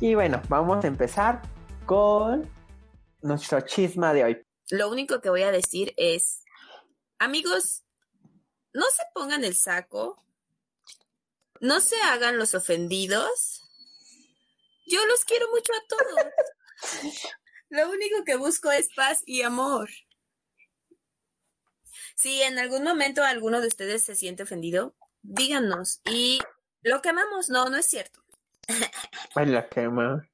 Y bueno, vamos a empezar con nuestro chisma de hoy. Lo único que voy a decir es, amigos, no se pongan el saco, no se hagan los ofendidos. Yo los quiero mucho a todos. Lo único que busco es paz y amor. Si en algún momento alguno de ustedes se siente ofendido, díganos. Y lo quemamos. No, no es cierto. Ay, la quema.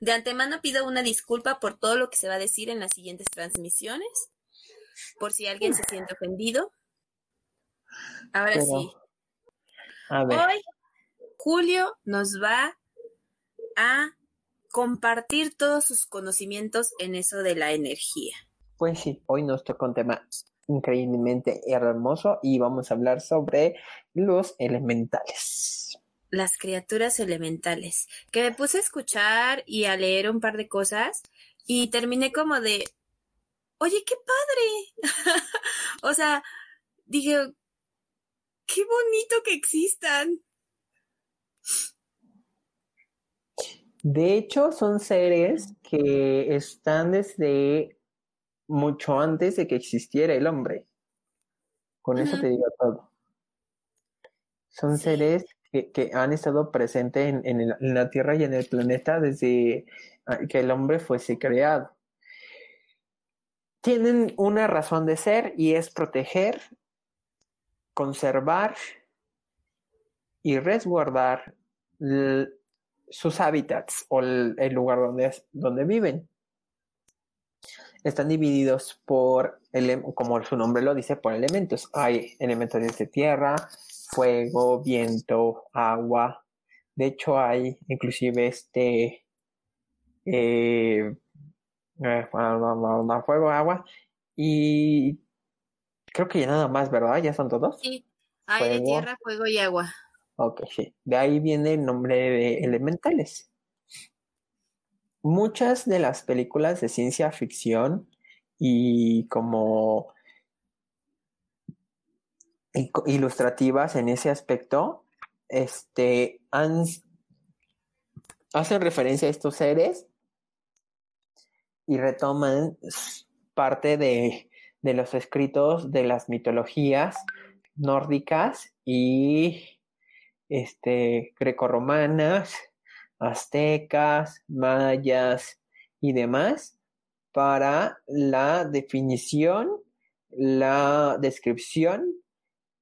De antemano pido una disculpa por todo lo que se va a decir en las siguientes transmisiones. Por si alguien se siente ofendido. Ahora Pero, sí. A ver, Hoy Julio nos va a compartir todos sus conocimientos en eso de la energía. pues sí, hoy nos toca un tema increíblemente hermoso y vamos a hablar sobre los elementales. Las criaturas elementales. Que me puse a escuchar y a leer un par de cosas y terminé como de, oye, qué padre. o sea, dije, qué bonito que existan. De hecho, son seres que están desde mucho antes de que existiera el hombre. Con eso te digo todo. Son Sí. seres que, han estado presentes en, en la Tierra y en el planeta desde ah, que el hombre fuese creado. Tienen una razón de ser y es proteger, conservar y resguardar sus hábitats o el, lugar donde, donde viven. Están divididos por, como su nombre lo dice, por elementos. Hay elementos de tierra, fuego, viento, agua. De hecho, hay inclusive este eh, eh, fuego, agua y creo que ya nada más, ¿verdad? ¿Ya son todos? Sí, aire, Fuego. tierra, fuego y agua. Ok, sí. De ahí viene el nombre de elementales. Muchas de las películas de ciencia ficción y como ilustrativas en ese aspecto, este, hacen referencia a estos seres y retoman parte de, de los escritos de las mitologías nórdicas y este, grecorromanas, aztecas, mayas y demás para la definición, la descripción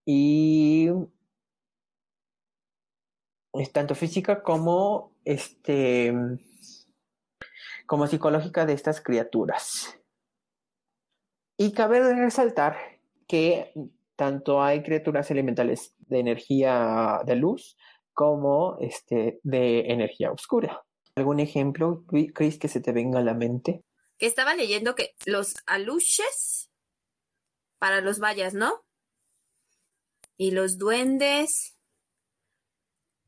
y es tanto física como este como psicológica de estas criaturas. Y cabe resaltar que tanto hay criaturas elementales de energía de luz como este, de energía oscura. ¿Algún ejemplo, Chris, que se te venga a la mente? Que estaba leyendo que los aluches para los mayas, ¿no? Y los duendes,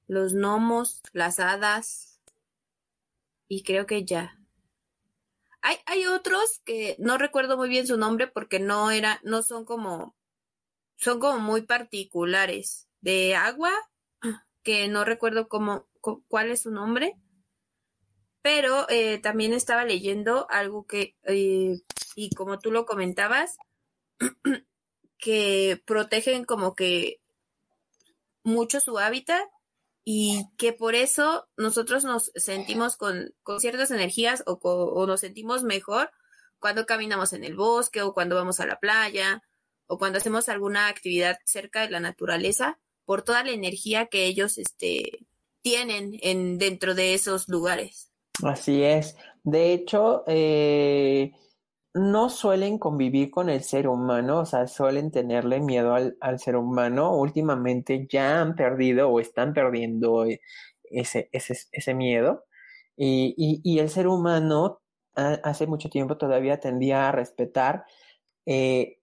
los gnomos, las hadas. Y creo que ya. Hay, hay otros que no recuerdo muy bien su nombre porque no era, no son como, son como muy particulares. De agua, que no recuerdo cómo, cu- cuál es su nombre. Pero eh, también estaba leyendo algo que, eh, y como tú lo comentabas, que protegen como que mucho su hábitat y que por eso nosotros nos sentimos con, con ciertas energías o, o nos sentimos mejor cuando caminamos en el bosque o cuando vamos a la playa o cuando hacemos alguna actividad cerca de la naturaleza por toda la energía que ellos este, tienen en, dentro de esos lugares. Así es. De hecho, eh, no suelen convivir con el ser humano, o sea, suelen tenerle miedo al, al ser humano. Últimamente ya han perdido o están perdiendo eh, ese, ese, ese miedo. Y, y, y el ser humano hace mucho tiempo todavía tendía a respetar eh,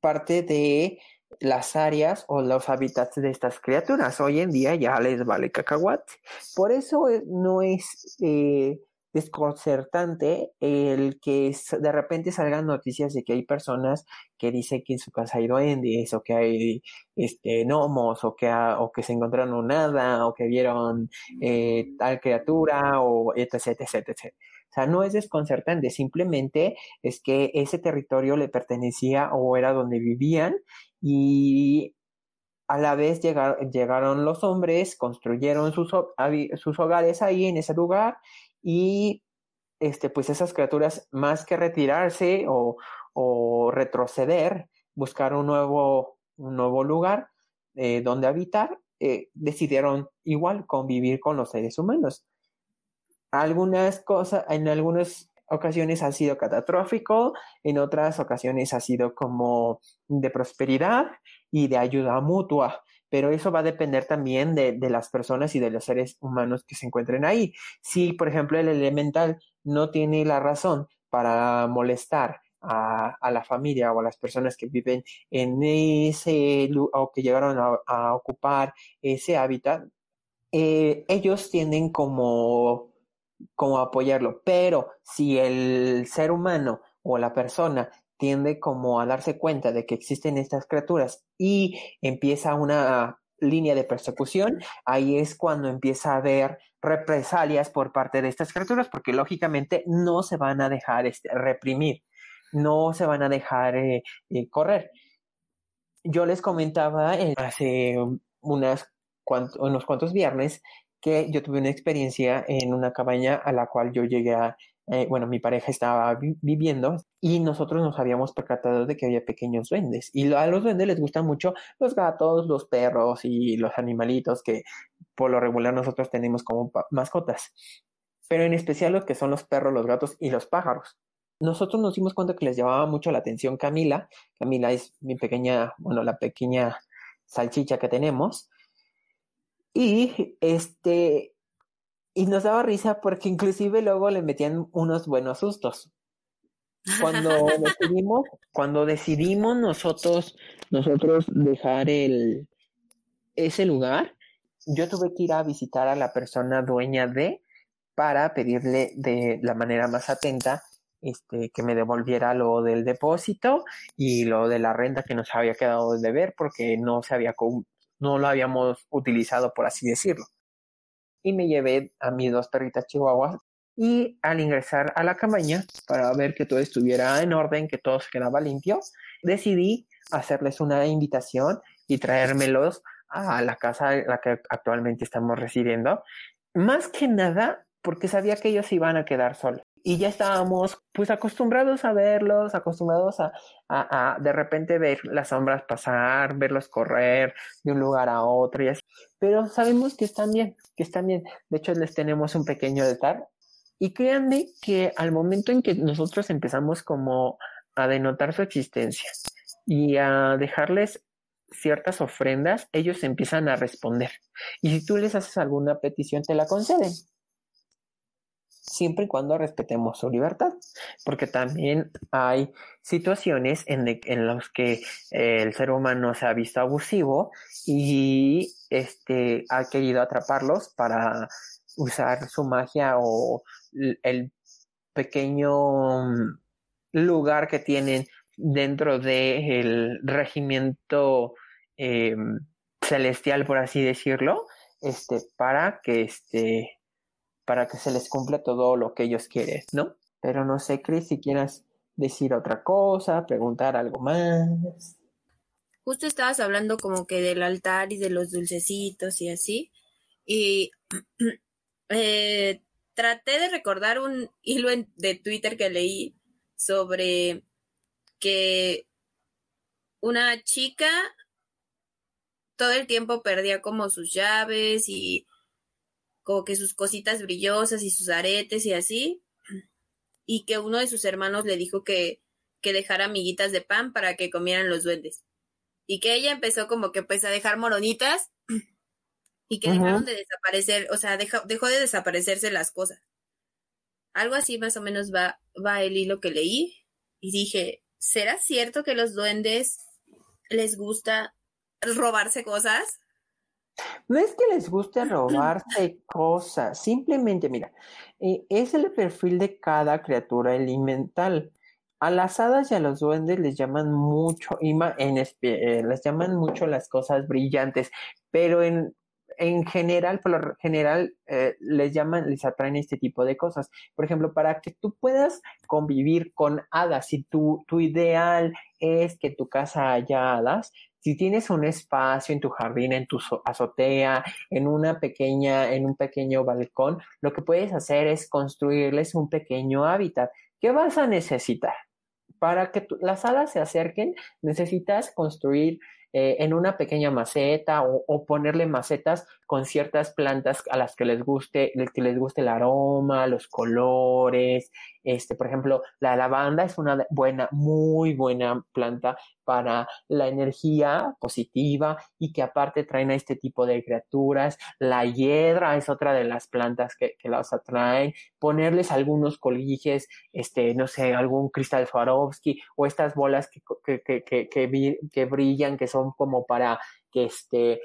parte de las áreas o los hábitats de estas criaturas. Hoy en día ya les vale cacahuate. Por eso eh, no es desconcertante el que de repente salgan noticias de que hay personas que dicen que en su casa hay duendes o que hay este gnomos o que, o que se encontraron nada o que vieron eh, tal criatura o etc, etc, etc. O sea, no es desconcertante, simplemente es que ese territorio le pertenecía o era donde vivían y a la vez llegaron los hombres, construyeron sus, sus hogares ahí en ese lugar y este, pues esas criaturas más que retirarse o, retroceder, buscar un nuevo, nuevo lugar eh, donde habitar, eh, decidieron igual convivir con los seres humanos. Algunas cosas, en algunas ocasiones ha sido catastrófico, en otras ocasiones ha sido como de prosperidad y de ayuda mutua, pero eso va a depender también de, las personas y de los seres humanos que se encuentren ahí. Si, por ejemplo, el elemental no tiene la razón para molestar a, la familia o a las personas que viven en ese o que llegaron a, ocupar ese hábitat, eh, ellos tienen como como apoyarlo. Pero si el ser humano o la persona tiende como a darse cuenta de que existen estas criaturas y empieza una línea de persecución, ahí es cuando empieza a haber represalias por parte de estas criaturas, porque lógicamente no se van a dejar este, reprimir, no se van a dejar eh, eh, correr. Yo les comentaba eh, hace unos cuantos viernes que yo tuve una experiencia en una cabaña a la cual yo llegué a, eh, bueno, mi pareja estaba viviendo y nosotros nos habíamos percatado de que había pequeños duendes. Y a los duendes les gustan mucho los gatos, los perros y los animalitos que por lo regular nosotros tenemos como mascotas. Pero en especial los que son los perros, los gatos y los pájaros. Nosotros nos dimos cuenta que les llamaba mucho la atención Camila. Camila es mi pequeña, bueno, la pequeña salchicha que tenemos y este, y nos daba risa porque inclusive luego le metían unos buenos sustos. Cuando decidimos, cuando decidimos nosotros, nosotros dejar el, ese lugar, yo tuve que ir a visitar a la persona dueña de para pedirle de la manera más atenta este, que me devolviera lo del depósito y lo de la renta que nos había quedado de ver porque no se había no lo habíamos utilizado, por así decirlo. Y me llevé a mis dos perritas chihuahuas y al ingresar a la cabaña para ver que todo estuviera en orden, que todo se quedaba limpio, decidí hacerles una invitación y traérmelos a la casa en la que actualmente estamos residiendo. Más que nada porque sabía que ellos iban a quedar solos y ya estábamos pues acostumbrados a verlos, acostumbrados a, de repente ver las sombras pasar, verlos correr de un lugar a otro y así. Pero sabemos que están bien, que están bien. De hecho, les tenemos un pequeño altar. Y créanme que al momento en que nosotros empezamos como a denotar su existencia y a dejarles ciertas ofrendas, ellos empiezan a responder. Y si tú les haces alguna petición, te la conceden siempre y cuando respetemos su libertad, porque también hay situaciones en, las que eh, el ser humano se ha visto abusivo y este, ha querido atraparlos para usar su magia o el pequeño mm, lugar que tienen dentro del regimiento em, celestial, por así decirlo, este, para que este, para que se les cumpla todo lo que ellos quieren, ¿no? Pero no sé, Chris, si quieras decir otra cosa, preguntar algo más. Justo estabas hablando como que del altar y de los dulcecitos y así. Y eh, traté de recordar un hilo de Twitter que leí sobre que una chica todo el tiempo perdía como sus llaves y como que sus cositas brillosas y sus aretes y así, y que uno de sus hermanos le dijo que, que dejara amiguitas de pan para que comieran los duendes. Y que ella empezó como que pues a dejar moronitas y que dejaron de desaparecer, o sea, dejó, dejó de desaparecerse las cosas. Algo así más o menos va, va el hilo que leí y dije, ¿será cierto que los duendes les gusta robarse cosas? No es que les guste robarse cosas, simplemente, mira, eh, es el perfil de cada criatura elemental. A las hadas y a los duendes les llaman mucho, en, eh, les llaman mucho las cosas brillantes, pero en, en general, por lo general, eh, les llaman, les atraen este tipo de cosas. Por ejemplo, para que tú puedas convivir con hadas, si tu, tu ideal es que tu casa haya hadas, si tienes un espacio en tu jardín, en tu azotea, en una pequeña, en un pequeño balcón, lo que puedes hacer es construirles un pequeño hábitat. ¿Qué vas a necesitar? Para que las hadas se acerquen, necesitas construir eh, en una pequeña maceta o, ponerle macetas con ciertas plantas a las que les guste, que les guste el aroma, los colores. Este, por ejemplo, la lavanda es una buena, muy buena planta para la energía positiva y que aparte traen a este tipo de criaturas. La hiedra es otra de las plantas que, que las atraen. Ponerles algunos coliges, este, no sé, algún cristal Swarovski o estas bolas que, que, que, que, brillan, que son como para que este,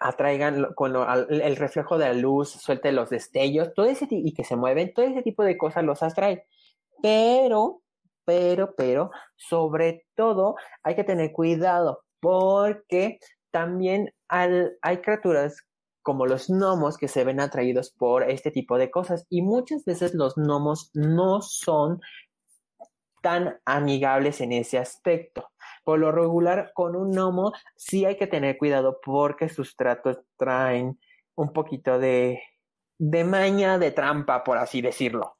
atraigan cuando el reflejo de la luz, suelte los destellos, todo ese y que se mueven, todo ese tipo de cosas los atrae. Pero, pero, pero, sobre todo hay que tener cuidado porque también hay criaturas como los gnomos que se ven atraídos por este tipo de cosas y muchas veces los gnomos no son tan amigables en ese aspecto. Por lo regular, con un gnomo sí hay que tener cuidado porque sus tratos traen un poquito de, de maña, de trampa, por así decirlo.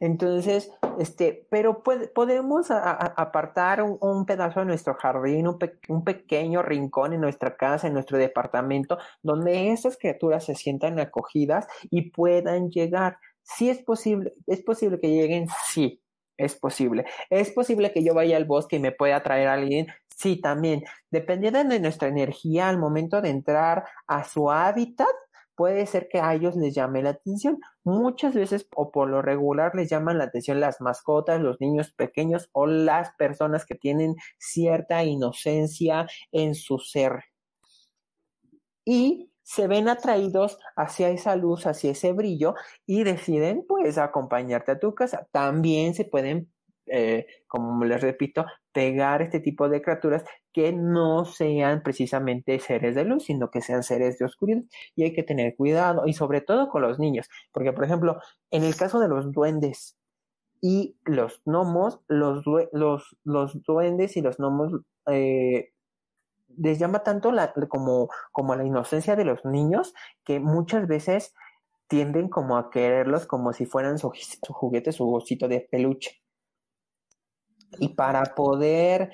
Entonces, este, pero podemos apartar un, pedazo de nuestro jardín, un, un, pequeño rincón en nuestra casa, en nuestro departamento, donde esas criaturas se sientan acogidas y puedan llegar. Si es posible, es posible que lleguen, sí, es posible. ¿Es posible que yo vaya al bosque y me pueda traer a alguien? Sí, también. Dependiendo de nuestra energía al momento de entrar a su hábitat, puede ser que a ellos les llame la atención. Muchas veces o por lo regular les llaman la atención las mascotas, los niños pequeños o las personas que tienen cierta inocencia en su ser. Y se ven atraídos hacia esa luz, hacia ese brillo y deciden pues acompañarte a tu casa. También se pueden, eh, como les repito, pegar este tipo de criaturas que no sean precisamente seres de luz, sino que sean seres de oscuridad. Y hay que tener cuidado y sobre todo con los niños, porque por ejemplo, en el caso de los duendes y los gnomos, los, los, los duendes y los gnomos eh, les llama tanto como, como la inocencia de los niños que muchas veces tienden como a quererlos como si fueran su, juguete, su osito de peluche. Y para poder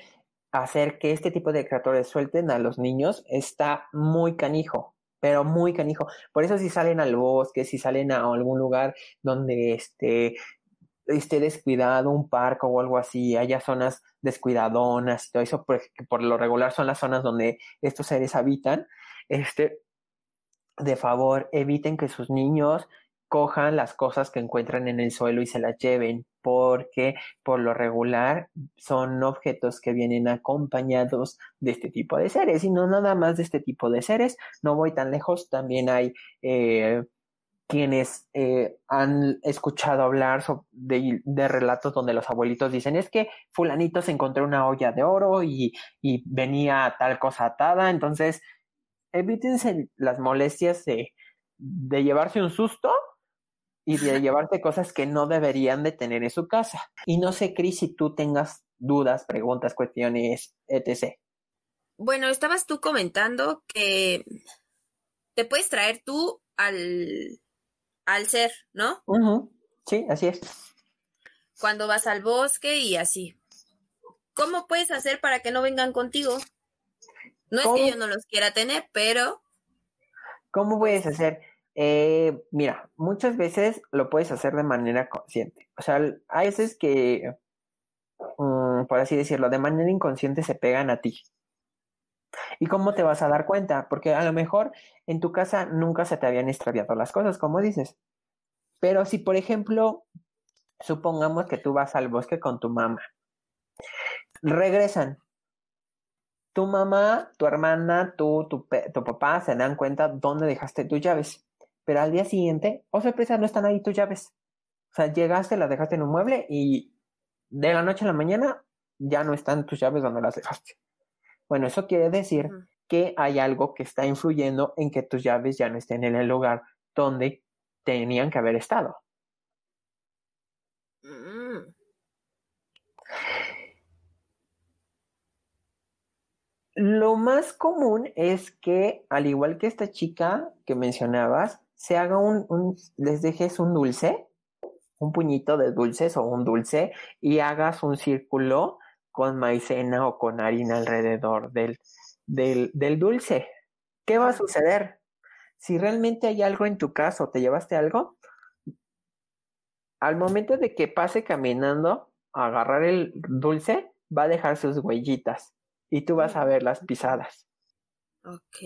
hacer que este tipo de creadores suelten a los niños está muy canijo, pero muy canijo. Por eso si salen al bosque, si salen a algún lugar donde este, esté descuidado, un parque o algo así, haya zonas descuidadonas y todo eso, porque por lo regular son las zonas donde estos seres habitan, este, de favor, eviten que sus niños cojan las cosas que encuentran en el suelo y se las lleven, porque por lo regular son objetos que vienen acompañados de este tipo de seres y no nada más de este tipo de seres. No voy tan lejos, también hay eh, quienes eh, han escuchado hablar de, relatos donde los abuelitos dicen es que fulanito se encontró una olla de oro y, venía tal cosa atada, entonces evítense las molestias de, de llevarse un susto y de llevarte cosas que no deberían de tener en su casa. Y no sé, Cris, si tú tengas dudas, preguntas, cuestiones, etc. Bueno, estabas tú comentando que te puedes traer tú al, al ser, ¿no? Sí, así es. Cuando vas al bosque y así. ¿Cómo puedes hacer para que no vengan contigo? No es que yo no los quiera tener, pero... ¿Cómo puedes hacer? Eh, mira, muchas veces lo puedes hacer de manera consciente. O sea, hay veces que, mm, por así decirlo, de manera inconsciente se pegan a ti. ¿Y cómo te vas a dar cuenta? Porque a lo mejor en tu casa nunca se te habían extraviado las cosas, como dices. Pero si, por ejemplo, supongamos que tú vas al bosque con tu mamá, regresan tu mamá, tu hermana, tú, tu, tu papá se dan cuenta dónde dejaste tus llaves. Pero al día siguiente, oh sorpresa, no están ahí tus llaves. O sea, llegaste, las dejaste en un mueble y de la noche a la mañana ya no están tus llaves donde las dejaste. Bueno, eso quiere decir que hay algo que está influyendo en que tus llaves ya no estén en el lugar donde tenían que haber estado. Mm. Lo más común es que, al igual que esta chica que mencionabas, se haga un, un, les dejes un dulce, un puñito de dulces o un dulce y hagas un círculo con maicena o con harina alrededor del, del, del dulce. ¿Qué va a suceder? Si realmente hay algo en tu casa o te llevaste algo, al momento de que pase caminando a agarrar el dulce, va a dejar sus huellitas y tú vas a ver las pisadas. Ok.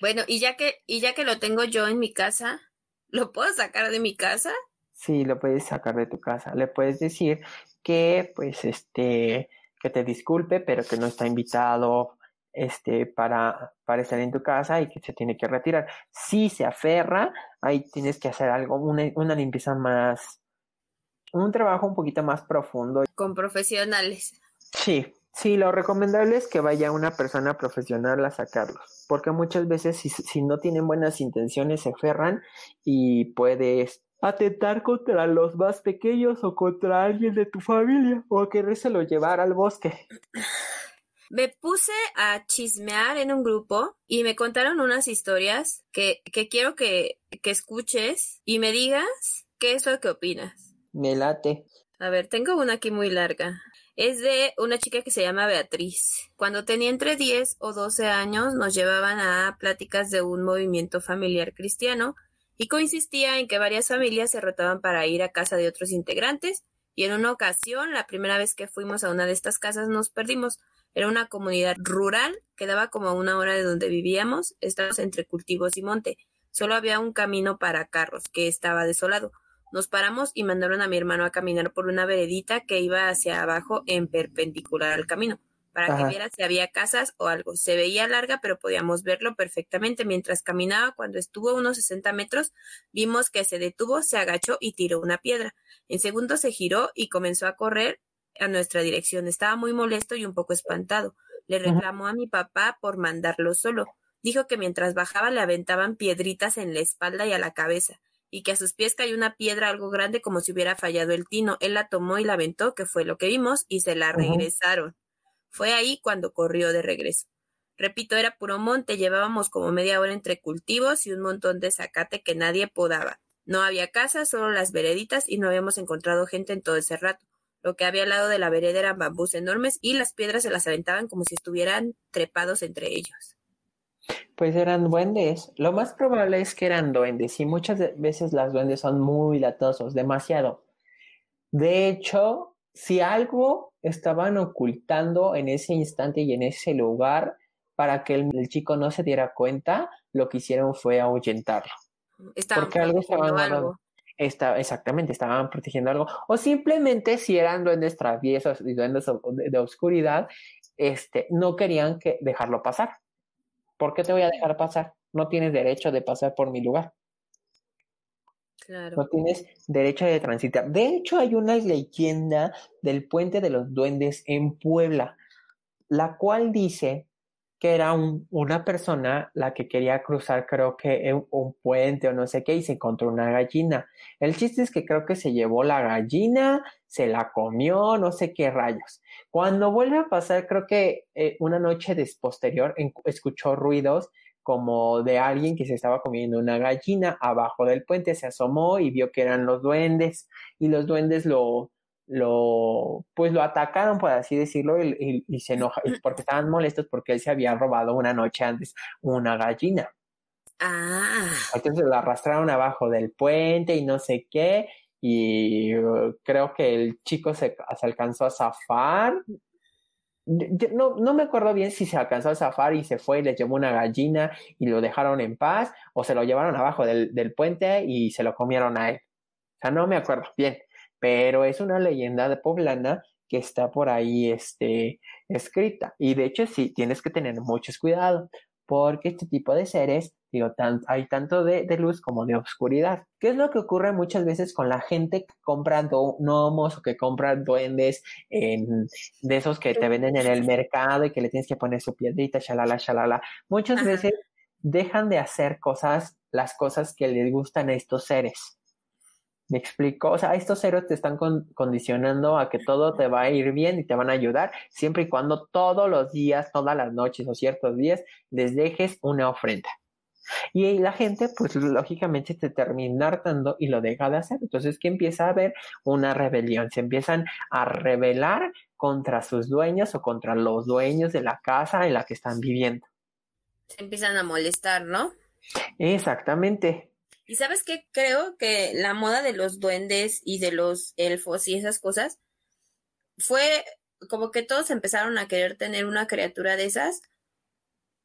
Bueno, y ya que, y ya que lo tengo yo en mi casa, ¿lo puedo sacar de mi casa? Sí, lo puedes sacar de tu casa. Le puedes decir que, pues, este, que te disculpe, pero que no está invitado, este, para, para estar en tu casa y que se tiene que retirar. Si se aferra, ahí tienes que hacer algo, una, una limpieza más, un trabajo un poquito más profundo. Con profesionales. Sí, Sí, lo recomendable es que vaya una persona profesional a sacarlos, porque muchas veces si, si no tienen buenas intenciones se aferran y puedes atentar contra los más pequeños o contra alguien de tu familia o querérselo llevar al bosque. Me puse a chismear en un grupo y me contaron unas historias que, que quiero que, que escuches y me digas qué es lo que opinas. Me late. A ver, tengo una aquí muy larga. Es de una chica que se llama Beatriz. Cuando tenía entre 10 o 12 años nos llevaban a pláticas de un movimiento familiar cristiano y consistía en que varias familias se rotaban para ir a casa de otros integrantes y en una ocasión, la primera vez que fuimos a una de estas casas nos perdimos. Era una comunidad rural, quedaba como a una hora de donde vivíamos, estábamos entre cultivos y monte. Solo había un camino para carros, que estaba desolado. Nos paramos y mandaron a mi hermano a caminar por una veredita que iba hacia abajo en perpendicular al camino, para que viera si había casas o algo. Se veía larga, pero podíamos verlo perfectamente. Mientras caminaba, cuando estuvo a unos 60 metros, vimos que se detuvo, se agachó y tiró una piedra. En segundo se giró y comenzó a correr a nuestra dirección. Estaba muy molesto y un poco espantado. Le reclamó a mi papá por mandarlo solo. Dijo que mientras bajaba le aventaban piedritas en la espalda y a la cabeza y que a sus pies cayó una piedra algo grande como si hubiera fallado el tino. Él la tomó y la aventó, que fue lo que vimos, y se la regresaron. Fue ahí cuando corrió de regreso. Repito, era puro monte, llevábamos como media hora entre cultivos y un montón de zacate que nadie podaba. No había casas, solo las vereditas y no habíamos encontrado gente en todo ese rato. Lo que había al lado de la vereda eran bambús enormes y las piedras se las aventaban como si estuvieran trepados entre ellos. Pues eran duendes. Lo más probable es que eran duendes y muchas veces las duendes son muy latosos, demasiado. De hecho, si algo estaban ocultando en ese instante y en ese lugar para que el, chico no se diera cuenta, lo que hicieron fue ahuyentarlo. Porque algo estaban algo. exactamente, estaban protegiendo algo. O simplemente si eran duendes traviesos y duendes de, de oscuridad, este, no querían que dejarlo pasar. ¿Por qué te voy a dejar pasar? No tienes derecho de pasar por mi lugar. Claro. No tienes derecho de transitar. De hecho, hay una leyenda del puente de los duendes en Puebla, la cual dice que era una persona la que quería cruzar, creo que un, puente o no sé qué, y se encontró una gallina. El chiste es que creo que se llevó la gallina, se la comió, no sé qué rayos. Cuando vuelve a pasar, creo que eh, una noche posterior, escuchó ruidos como de alguien que se estaba comiendo una gallina abajo del puente, se asomó y vio que eran los duendes, y los duendes lo, lo, pues lo atacaron, por así decirlo, y, se enoja, porque estaban molestos porque él se había robado una noche antes una gallina. Ah. Entonces lo arrastraron abajo del puente y no sé qué, y uh, creo que el chico se, alcanzó a zafar. No, no me acuerdo bien si se alcanzó a zafar y se fue y les llevó una gallina y lo dejaron en paz, o se lo llevaron abajo del, puente y se lo comieron a él. O sea, no me acuerdo bien pero es una leyenda de poblana que está por ahí este, escrita. Y de hecho, sí, tienes que tener mucho cuidado, porque este tipo de seres, digo, hay tanto de, luz como de oscuridad. ¿Qué es lo que ocurre muchas veces con la gente que compra gnomos o que compra duendes de esos que te venden en el mercado y que le tienes que poner su piedrita, shalala, shalala? Muchas veces dejan de hacer cosas, las cosas que les gustan a estos seres. ¿Me explico? O sea, estos seres te están condicionando a que todo te va a ir bien y te van a ayudar siempre y cuando todos los días, todas las noches o ciertos días les dejes una ofrenda. Y la gente, pues lógicamente te termina hartando y lo deja de hacer. Entonces, que empieza a haber una rebelión. Se empiezan a rebelar contra sus dueños o contra los dueños de la casa en la que están viviendo. Se empiezan a molestar, ¿no? Exactamente. Y sabes qué, creo que la moda de los duendes y de los elfos y esas cosas fue como que todos empezaron a querer tener una criatura de esas,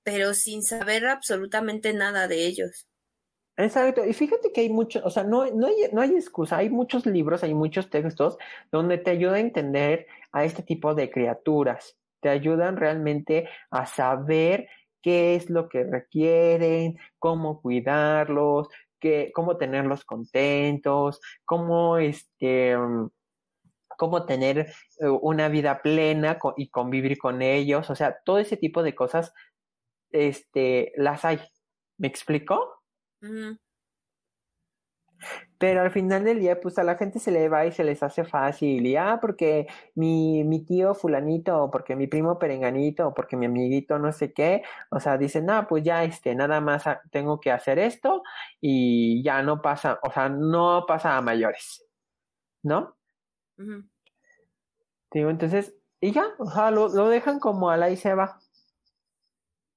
pero sin saber absolutamente nada de ellos. Exacto, y fíjate que hay mucho, o sea, no, no, hay, no hay excusa, hay muchos libros, hay muchos textos donde te ayuda a entender a este tipo de criaturas, te ayudan realmente a saber qué es lo que requieren, cómo cuidarlos, cómo tenerlos contentos, cómo este cómo tener eh, una vida plena y convivir con ellos, o sea, todo ese tipo de cosas, este, las hay. ¿Me explico? Pero al final del día, pues a la gente se le va y se les hace fácil. Y ah, porque mi, mi tío fulanito, o porque mi primo perenganito, o porque mi amiguito no sé qué, o sea, dicen, no, pues ya este, nada más tengo que hacer esto y ya no pasa, o sea, no pasa a mayores. ¿No? Digo, entonces, y ya, o sea, lo, lo dejan como a la y se va.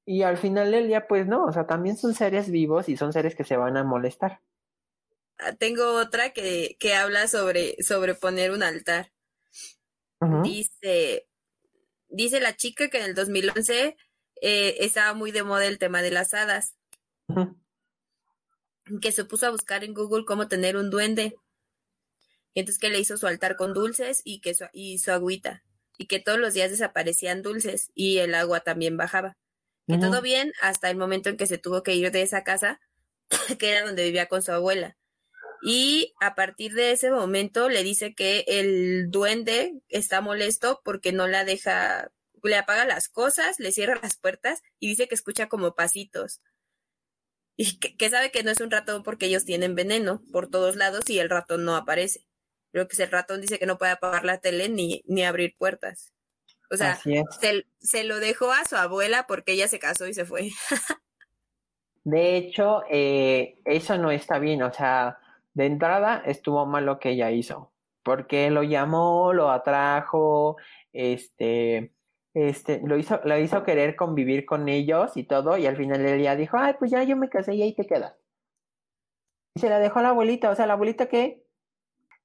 Y al final del día, pues no, o sea, también son seres vivos y son seres que se van a molestar tengo otra que, que habla sobre, sobre poner un altar. Dice, dice la chica que en el 2011 eh, estaba muy de moda el tema de las hadas. Que se puso a buscar en Google cómo tener un duende. Y entonces que le hizo su altar con dulces y que su, y su agüita. Y que todos los días desaparecían dulces y el agua también bajaba. Que todo bien hasta el momento en que se tuvo que ir de esa casa, que era donde vivía con su abuela y a partir de ese momento le dice que el duende está molesto porque no la deja, le apaga las cosas, le cierra las puertas y dice que escucha como pasitos. Y que, sabe que no es un ratón porque ellos tienen veneno por todos lados y el ratón no aparece. Pero que el ratón dice que no puede apagar la tele ni, ni abrir puertas. O sea, se, se, lo dejó a su abuela porque ella se casó y se fue. de hecho, eh, eso no está bien. O sea, de entrada estuvo mal lo que ella hizo, porque lo llamó, lo atrajo, este, este, lo hizo, lo hizo querer convivir con ellos y todo, y al final del día dijo, ay, pues ya yo me casé y ahí te quedas. Y se la dejó a la abuelita, o sea, la abuelita que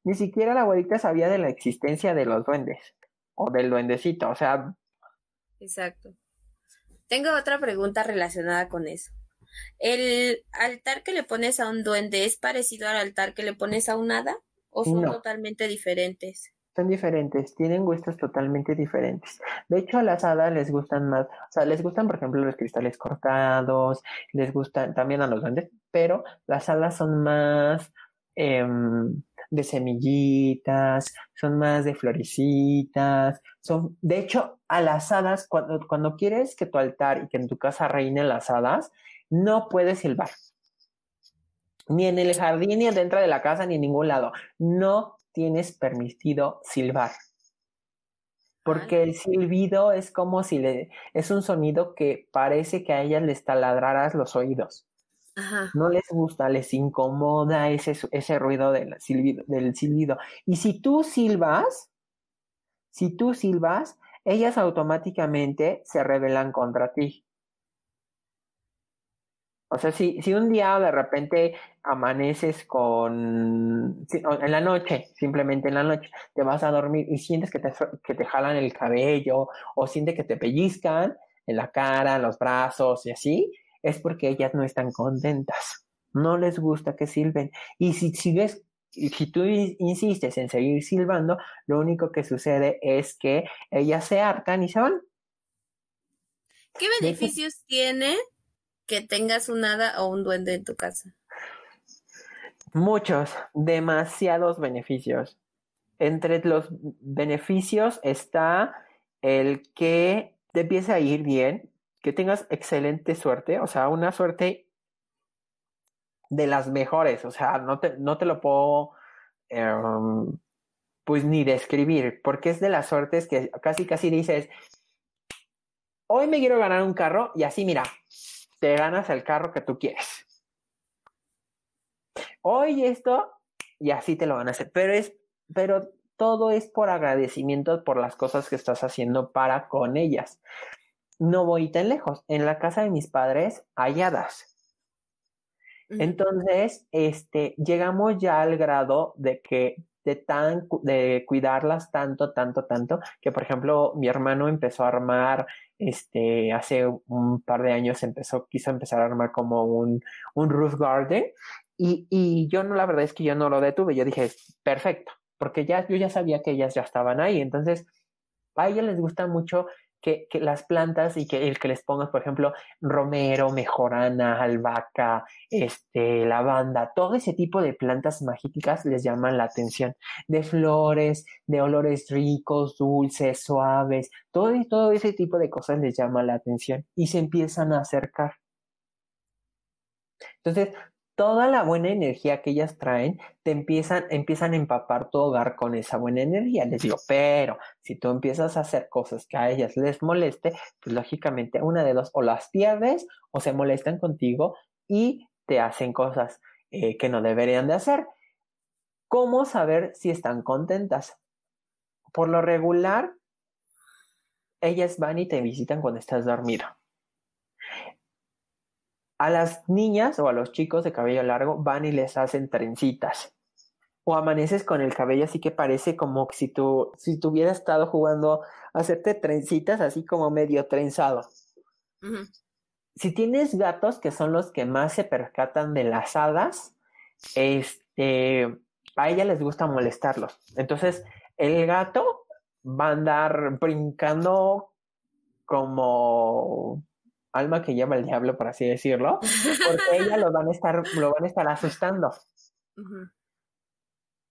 ni siquiera la abuelita sabía de la existencia de los duendes, o del duendecito, o sea. Exacto. Tengo otra pregunta relacionada con eso. ¿El altar que le pones a un duende es parecido al altar que le pones a un hada o son totalmente diferentes? Son diferentes, tienen gustos totalmente diferentes. De hecho, a las hadas les gustan más, o sea, les gustan, por ejemplo, los cristales cortados, les gustan también a los duendes, pero las hadas son más em, de semillitas, son más de florecitas, son, de hecho, a las hadas, cuando, cuando quieres que tu altar y que en tu casa reinen las hadas, no puedes silbar. Ni en el jardín, ni dentro de la casa, ni en ningún lado. No tienes permitido silbar. Porque el silbido es como si le, es un sonido que parece que a ellas les taladraras los oídos. No les gusta, les incomoda ese, ese ruido del silbido, del silbido. Y si tú silbas, si tú silbas, ellas automáticamente se rebelan contra ti. O sea, si, si un día de repente amaneces con, en la noche, simplemente en la noche, te vas a dormir y sientes que te, que te jalan el cabello o sientes que te pellizcan en la cara, en los brazos y así, es porque ellas no están contentas. No les gusta que silben. Y si sigues y si tú insistes en seguir silbando, lo único que sucede es que ellas se hartan y se van. ¿Qué beneficios tiene que tengas un hada o un duende en tu casa? Muchos, demasiados beneficios. Entre los beneficios está el que te empiece a ir bien, que tengas excelente suerte, o sea, una suerte de las mejores, o sea, no te, no te lo puedo em, pues ni describir, porque es de las suertes que casi casi dices, hoy me quiero ganar un carro y así mira, te ganas el carro que tú quieres. Hoy esto y así te lo van a hacer, pero es, pero todo es por agradecimiento por las cosas que estás haciendo para con ellas. No voy tan lejos. En la casa de mis padres hay hadas. Entonces, este, llegamos ya al grado de que de tan de cuidarlas tanto, tanto, tanto, que por ejemplo mi hermano empezó a armar, este, hace un par de años empezó, quiso empezar a armar como un, un roof garden y, y yo no, la verdad es que yo no lo detuve, yo dije, perfecto, porque ya, yo ya sabía que ellas ya estaban ahí, entonces a ellas les gusta mucho que, las plantas y que el que les pongas, por ejemplo, romero, mejorana, albahaca, este, lavanda, todo ese tipo de plantas magíticas les llaman la atención. De flores, de olores ricos, dulces, suaves, todo, todo ese tipo de cosas les llama la atención y se empiezan a acercar. Entonces, toda la buena energía que ellas traen, te empiezan, empiezan a empapar tu hogar con esa buena energía. Les digo, pero si tú empiezas a hacer cosas que a ellas les moleste, pues lógicamente una de dos, o las pierdes o se molestan contigo y te hacen cosas eh, que no deberían de hacer. ¿Cómo saber si están contentas? Por lo regular, ellas van y te visitan cuando estás dormido a las niñas o a los chicos de cabello largo van y les hacen trencitas. O amaneces con el cabello así que parece como si tú, si tú hubieras estado jugando a hacerte trencitas así como medio trenzado. Si tienes gatos que son los que más se percatan de las hadas, este, a ella les gusta molestarlos. Entonces, el gato va a andar brincando como alma que llama el diablo, por así decirlo, porque ella lo van a estar, lo van a estar asustando.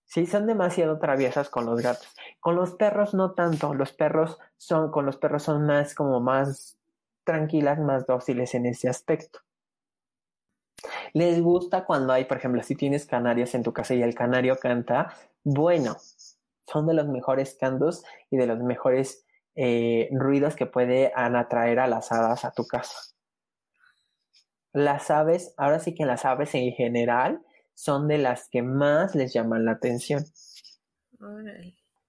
Sí, son demasiado traviesas con los gatos. Con los perros no tanto. Los perros son, con los perros son más como más tranquilas, más dóciles en ese aspecto. Les gusta cuando hay, por ejemplo, si tienes canarios en tu casa y el canario canta, bueno, son de los mejores cantos y de los mejores eh, ruidos que pueden atraer a las hadas a tu casa. Las aves, ahora sí que las aves en general son de las que más les llaman la atención.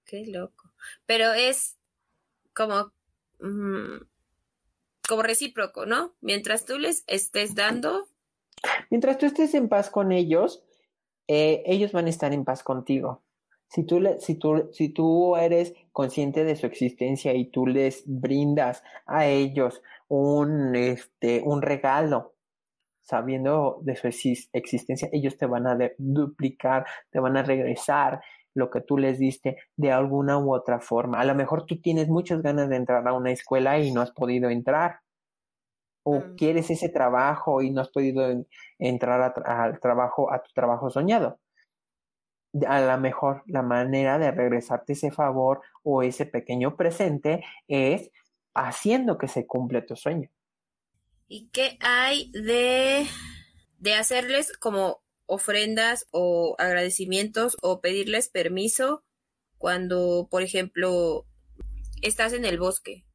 qué loco. Pero es como, mm, como recíproco, ¿no? Mientras tú les estés dando. Mientras tú estés en paz con ellos, eh, ellos van a estar en paz contigo. Si tú, si, tú, si tú eres consciente de su existencia y tú les brindas a ellos un, este, un regalo, sabiendo de su existencia, ellos te van a duplicar, te van a regresar lo que tú les diste de alguna u otra forma. A lo mejor tú tienes muchas ganas de entrar a una escuela y no has podido entrar. O mm. quieres ese trabajo y no has podido entrar al trabajo, a tu trabajo soñado a lo mejor la manera de regresarte ese favor o ese pequeño presente es haciendo que se cumple tu sueño. ¿Y qué hay de, de hacerles como ofrendas o agradecimientos o pedirles permiso cuando, por ejemplo, estás en el bosque?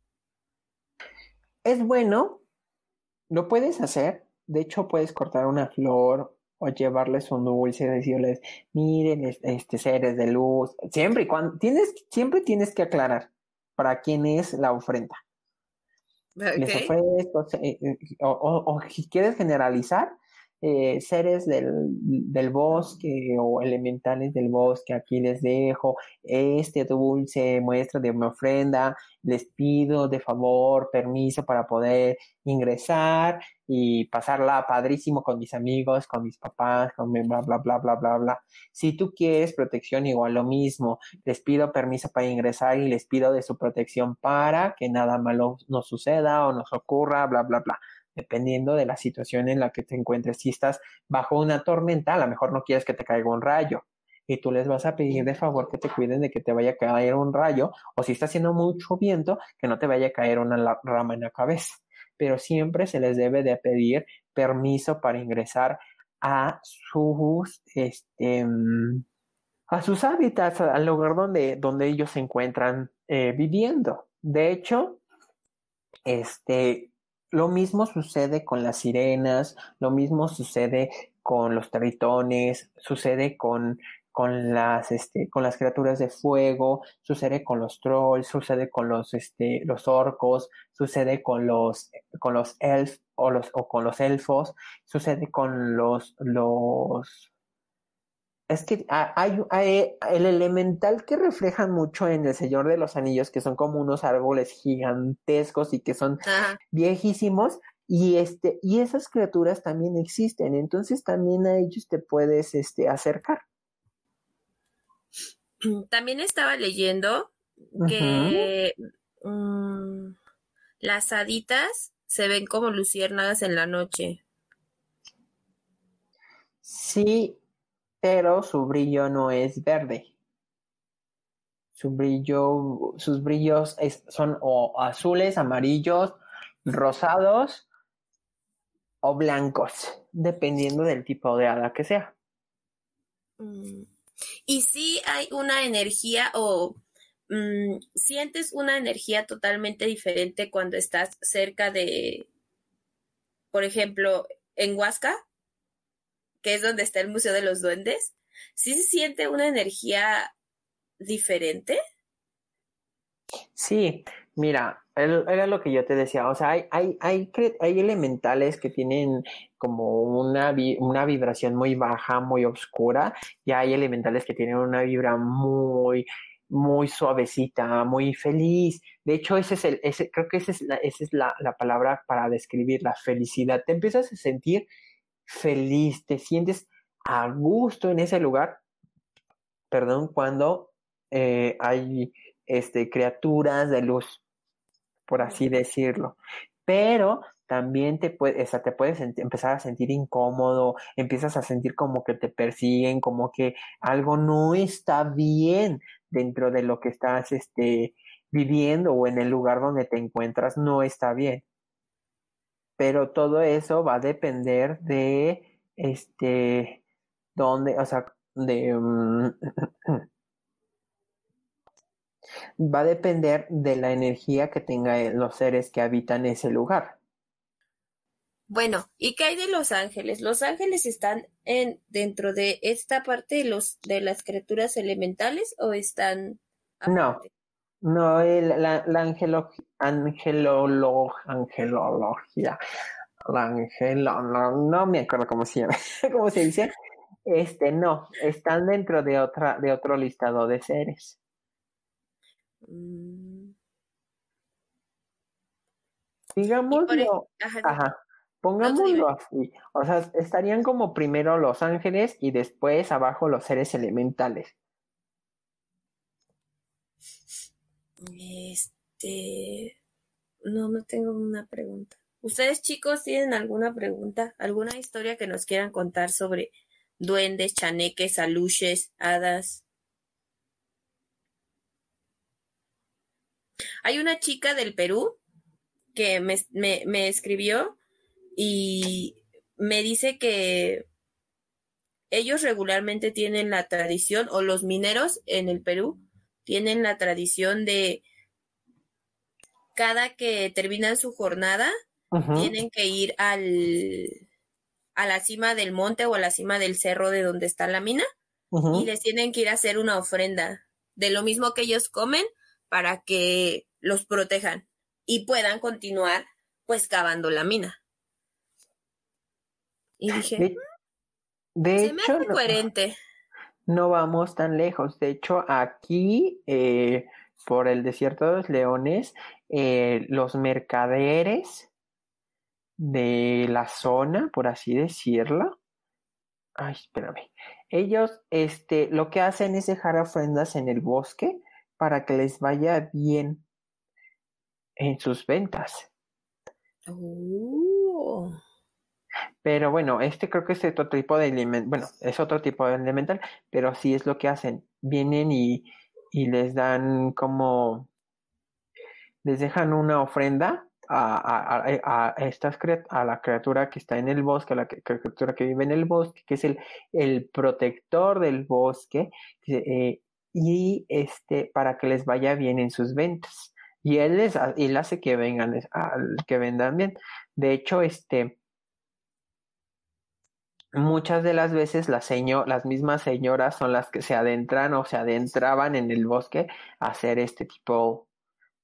Es bueno, lo puedes hacer. De hecho, puedes cortar una flor o llevarles un dulce, decirles, miren, este seres de luz, siempre y cuando tienes, siempre tienes que aclarar para quién es la ofrenda. Les ofrezco, eh, eh, o, si quieres generalizar, eh, seres del, del, bosque o elementales del bosque, aquí les dejo este dulce muestra de mi ofrenda, les pido de favor permiso para poder ingresar y pasarla padrísimo con mis amigos, con mis papás, con mi bla, bla, bla, bla, bla, bla. Si tú quieres protección, igual lo mismo, les pido permiso para ingresar y les pido de su protección para que nada malo nos suceda o nos ocurra, bla, bla, bla dependiendo de la situación en la que te encuentres. Si estás bajo una tormenta, a lo mejor no quieres que te caiga un rayo y tú les vas a pedir de favor que te cuiden de que te vaya a caer un rayo o si está haciendo mucho viento, que no te vaya a caer una rama en la cabeza pero siempre se les debe de pedir permiso para ingresar a sus, este, a sus hábitats, al lugar donde, donde ellos se encuentran eh, viviendo. De hecho, este, lo mismo sucede con las sirenas, lo mismo sucede con los tritones, sucede con con las, este, con las criaturas de fuego, sucede con los trolls, sucede con los, este, los orcos, sucede con los, con los elf o o con los elfos, sucede con los, los, es que hay, hay, el elemental que reflejan mucho en El Señor de los Anillos, que son como unos árboles gigantescos y que son viejísimos, y este, y esas criaturas también existen, entonces también a ellos te puedes este, acercar. También estaba leyendo que mm, las haditas se ven como luciérnagas en la noche. Sí, pero su brillo no es verde. Su brillo, sus brillos son o azules, amarillos, rosados o blancos, dependiendo del tipo de hada que sea. Mm. Y sí hay una energía o mm, sientes una energía totalmente diferente cuando estás cerca de, por ejemplo, en Huasca, que es donde está el Museo de los Duendes. ¿Sí se siente una energía diferente? Sí, mira, era lo que yo te decía, o sea, hay, hay, hay, hay elementales que tienen como una, una vibración muy baja, muy oscura, y hay elementales que tienen una vibra muy, muy suavecita, muy feliz. De hecho, ese es el, ese, creo que esa es, la, esa es la, la palabra para describir la felicidad. Te empiezas a sentir feliz, te sientes a gusto en ese lugar, perdón, cuando eh, hay este, criaturas de luz por así decirlo. Pero también te, puede, te puedes empezar a sentir incómodo, empiezas a sentir como que te persiguen, como que algo no está bien dentro de lo que estás este, viviendo o en el lugar donde te encuentras, no está bien. Pero todo eso va a depender de, este, dónde, o sea, de, mm, va a depender de la energía que tengan los seres que habitan ese lugar. Bueno, ¿y qué hay de los ángeles? ¿Los ángeles están en dentro de esta parte de los de las criaturas elementales o están No. No, la, la angelo, angelología, la angelo, no, me acuerdo cómo se llama, cómo se dice. Este, no, están dentro de otra, de otro listado de seres. Mm. Digámoslo, ajá, pongámoslo así, o sea, estarían como primero los ángeles y después abajo los seres elementales. Este, no, no tengo una pregunta. ¿Ustedes chicos tienen alguna pregunta, alguna historia que nos quieran contar sobre duendes, chaneques, aluches, hadas? Hay una chica del Perú que me, escribió y me dice que ellos regularmente tienen la tradición, o los mineros en el Perú tienen la tradición de cada que terminan su jornada, tienen que ir al, a la cima del monte o a la cima del cerro de donde está la mina y les tienen que ir a hacer una ofrenda de lo mismo que ellos comen para que los protejan y puedan continuar pues cavando la mina. Y dije, De, de se me hecho, hace no, coherente. No vamos tan lejos. De hecho, aquí, eh, por el desierto de los leones, eh, los mercaderes de la zona, por así decirlo, ay, espérame, ellos, este, lo que hacen es dejar ofrendas en el bosque para que les vaya bien en sus ventas. Oh. Pero bueno, este creo que es otro tipo de elemento, bueno, es otro tipo de elemental, pero sí es lo que hacen. Vienen y, y les dan como, les dejan una ofrenda a, a, a, estas a la criatura que está en el bosque, a la criatura que vive en el bosque, que es el, el protector del bosque, que, eh, y este, para que les vaya bien en sus ventas. Y él les él hace que vengan, que vendan bien. De hecho, este, muchas de las veces las, las mismas señoras son las que se adentran o se adentraban en el bosque a hacer este tipo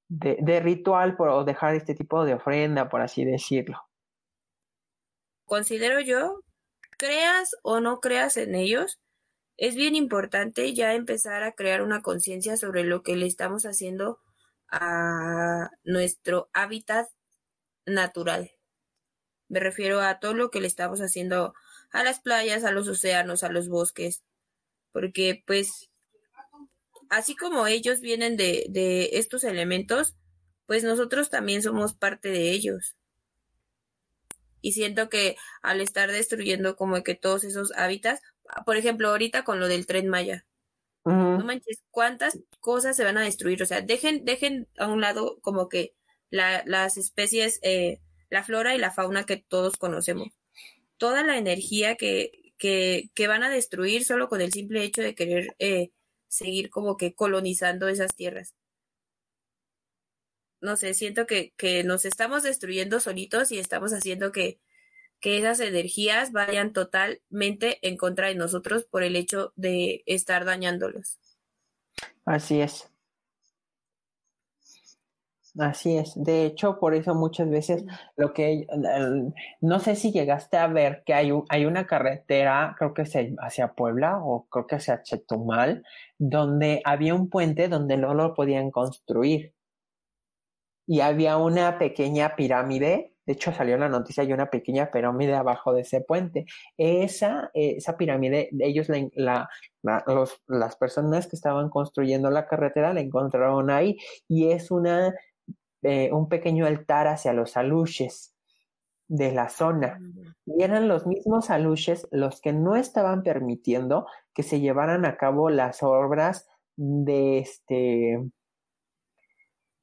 de, ritual o dejar este tipo de ofrenda, por así decirlo. Considero yo, creas o no creas en ellos, es bien importante ya empezar a crear una conciencia sobre lo que le estamos haciendo a nuestro hábitat natural. Me refiero a todo lo que le estamos haciendo a las playas, a los océanos, a los bosques, porque pues así como ellos vienen de, de estos elementos, pues nosotros también somos parte de ellos. Y siento que al estar destruyendo como que todos esos hábitats, por ejemplo, ahorita con lo del tren Maya, no manches, cuántas cosas se van a destruir. O sea, dejen, dejen a un lado como que la- las especies, eh, la flora y la fauna que todos conocemos. Toda la energía que, que, van a destruir solo con el simple hecho de querer eh, seguir como que colonizando esas tierras. No sé, siento que, que nos estamos destruyendo solitos y estamos haciendo que, que esas energías vayan totalmente en contra de nosotros por el hecho de estar dañándolos. Así es. Así es. De hecho, por eso muchas veces lo que no sé si llegaste a ver que hay, un- hay una carretera, creo que hacia, hacia Puebla o creo que hacia Chetumal, donde había un puente donde no lo podían construir. Y había una pequeña pirámide, de hecho salió en la noticia, hay una pequeña pirámide abajo de ese puente. Esa, eh, esa pirámide, ellos, la, la- la- los- las personas que estaban construyendo la carretera la encontraron ahí y es una, eh, un pequeño altar hacia los aluches de la zona. Y eran los mismos aluches los que no estaban permitiendo que se llevaran a cabo las obras de este,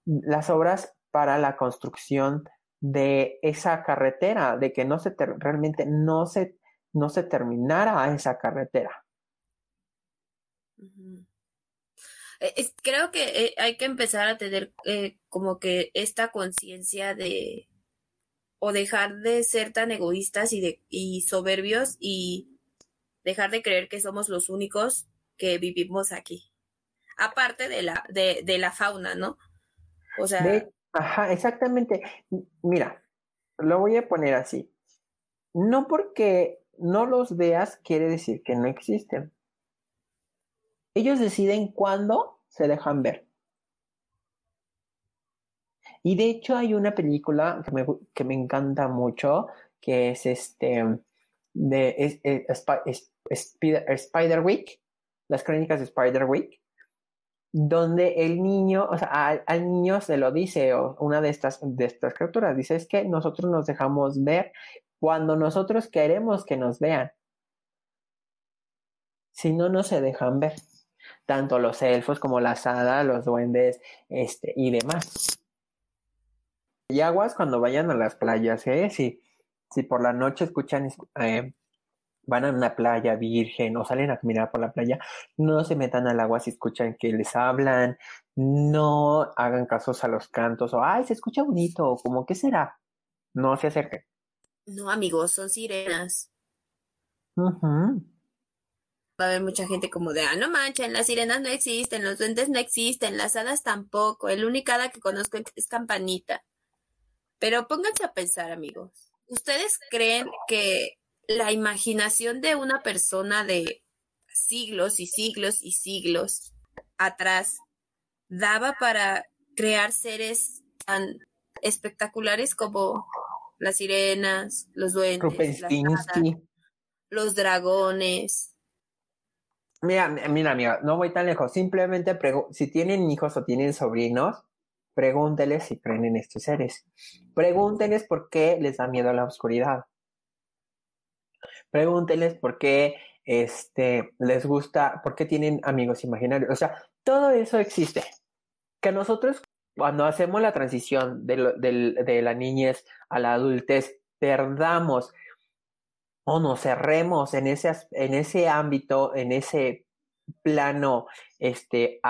las obras para la construcción de esa carretera, de que no se realmente no se, no se terminara esa carretera. Es- creo que eh, hay que empezar a tener eh, como que esta conciencia de o dejar de ser tan egoístas y de y soberbios y dejar de creer que somos los únicos que vivimos aquí. Aparte de la de, de la fauna, ¿no? O sea, ajá, exactamente. Mira, lo voy a poner así. No porque no los veas quiere decir que no existen. Ellos deciden cuándo se dejan ver. Y de hecho hay una película que me, que me encanta mucho, que es este de es, es- Spi- es- Spider, Spiderwick, las crónicas de Spiderwick, donde el niño, o sea, al, al niño se lo dice, o una de estas, de estas criaturas, dice, es que nosotros nos dejamos ver cuando nosotros queremos que nos vean. Si no, no se dejan ver. Tanto los elfos como las hadas, los duendes, este, y demás. Y aguas cuando vayan a las playas, ¿eh? Si, si por la noche escuchan, eh, van a una playa virgen o salen a caminar por la playa, no se metan al agua si escuchan que les hablan, no hagan casos a los cantos o, ay, se escucha bonito, o como, ¿qué será? No se acerquen. no amigos, son sirenas. Ujú. Va a haber mucha gente como de, ah, no manchen, las sirenas no existen, los duendes no existen, las hadas tampoco, el único hada que conozco es Campanita. Pero pónganse a pensar, amigos. ¿Ustedes creen que la imaginación de una persona de siglos y siglos y siglos atrás daba para crear seres tan espectaculares como las sirenas, los duendes, los dragones. Mira, mira, amiga, no voy tan lejos. Simplemente si tienen hijos o tienen sobrinos, pregúnteles si creen en estos seres. Pregúnteles por qué les da miedo la oscuridad. Pregúnteles por qué este, les gusta, por qué tienen amigos imaginarios. O sea, todo eso existe. Que nosotros, cuando hacemos la transición de la niñez a la adultez, perdamos o nos cerremos en ese, en ese ámbito, en ese plano, este,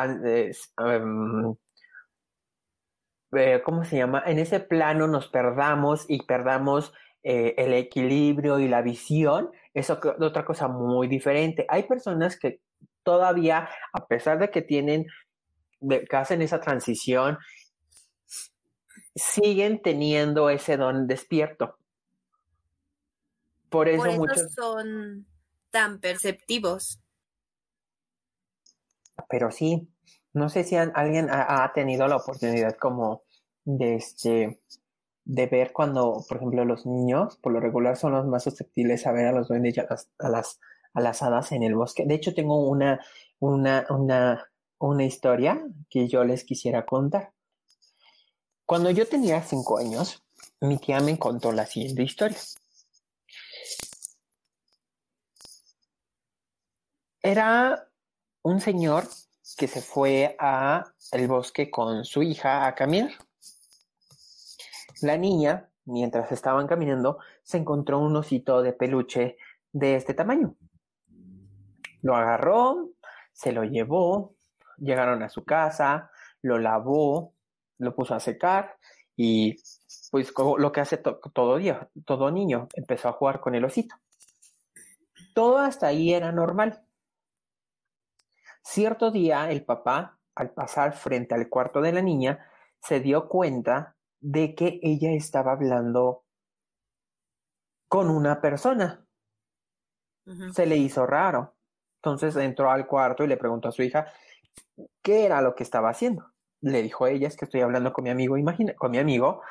eh, ¿cómo se llama? En ese plano nos perdamos y perdamos eh, el equilibrio y la visión, eso es otra cosa muy diferente. Hay personas que todavía, a pesar de que tienen, que hacen esa transición, siguen teniendo ese don despierto. Por eso, muchos son tan perceptivos. Pero sí, no sé si alguien ha, tenido la oportunidad como de este de ver cuando, por ejemplo, los niños, por lo regular, son los más susceptibles a ver a los duendes y a las, a las, a las hadas en el bosque. De hecho, tengo una, una, una, una historia que yo les quisiera contar. Cuando yo tenía cinco años, mi tía me contó la siguiente historia. Era un señor que se fue a el bosque con su hija a caminar. La niña, mientras estaban caminando, se encontró un osito de peluche de este tamaño. Lo agarró, se lo llevó, llegaron a su casa, lo lavó, lo puso a secar y pues lo que hace todo día, todo niño, empezó a jugar con el osito. Todo hasta ahí era normal. Cierto día el papá, al pasar frente al cuarto de la niña, se dio cuenta de que ella estaba hablando con una persona. Se le hizo raro. Entonces entró al cuarto y le preguntó a su hija qué era lo que estaba haciendo. Le dijo ella, es que estoy hablando con mi amigo, imagina, con mi amigo,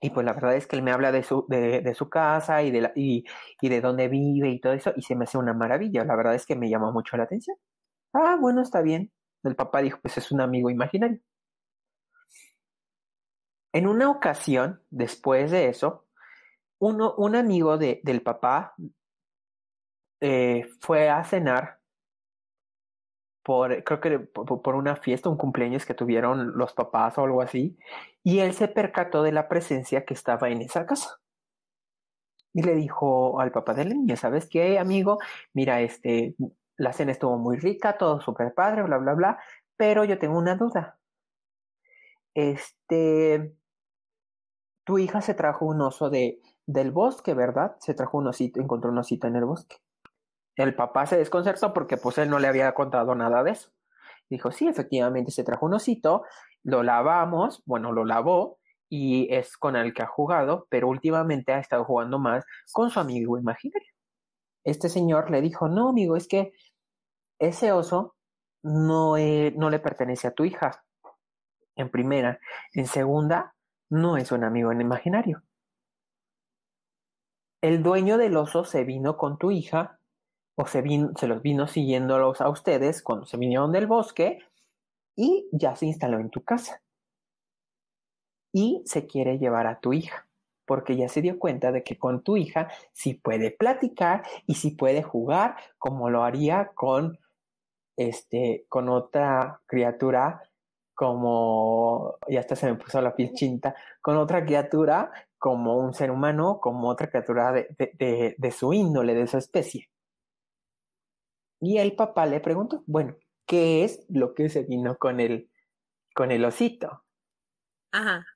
y pues la verdad es que él me habla de su, de, su casa y de, la, y, y de dónde vive y todo eso, y se me hace una maravilla. La verdad es que me llamó mucho la atención. Ah, bueno, está bien. El papá dijo, pues es un amigo imaginario. En una ocasión, después de eso, uno, un amigo de, del papá eh, fue a cenar por, creo que por, por, una fiesta, un cumpleaños que tuvieron los papás o algo así, y él se percató de la presencia que estaba en esa casa. Y le dijo al papá de la niña, ¿sabes qué, amigo? Mira, este, la cena estuvo muy rica, todo súper padre, bla, bla, bla, pero yo tengo una duda. Este, tu hija se trajo un oso de, del bosque, ¿verdad? Se trajo un osito, encontró un osito en el bosque. El papá se desconcertó porque pues él no le había contado nada de eso. Dijo, sí, efectivamente se trajo un osito, lo lavamos, bueno, lo lavó y es con el que ha jugado, pero últimamente ha estado jugando más con su amigo imaginario. Este señor le dijo, no, amigo, es que ese oso no, no le pertenece a tu hija, en primera. En segunda, no es un amigo en imaginario. El dueño del oso se vino con tu hija o se, se los vino siguiéndolos a ustedes cuando se vinieron del bosque y ya se instaló en tu casa. Y se quiere llevar a tu hija porque ya se dio cuenta de que con tu hija sí puede platicar y sí puede jugar como lo haría con este con otra criatura como, y hasta se me puso la piel chinta, con otra criatura como un ser humano, como otra criatura de, de, de, su índole, de su especie. Y el papá le preguntó, bueno, ¿qué es lo que se vino con el, con el osito? Ajá.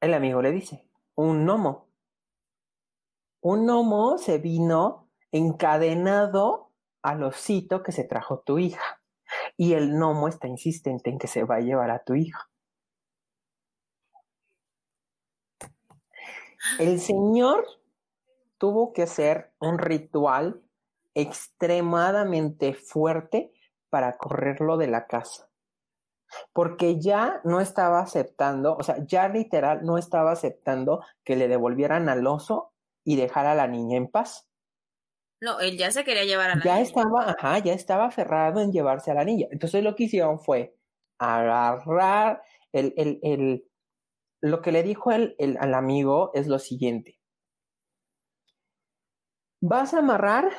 El amigo le dice, un gnomo. Un gnomo se vino encadenado al osito que se trajo tu hija y el gnomo está insistente en que se va a llevar a tu hija. El señor tuvo que hacer un ritual extremadamente fuerte para correrlo de la casa. Porque ya no estaba aceptando, o sea, ya literal no estaba aceptando que le devolvieran al oso y dejar a la niña en paz. No, él ya se quería llevar a la ya niña. estaba, ajá, ya estaba aferrado en llevarse a la niña. Entonces lo que hicieron fue agarrar el, el, el lo que le dijo el, el, al amigo es lo siguiente. Vas a amarrar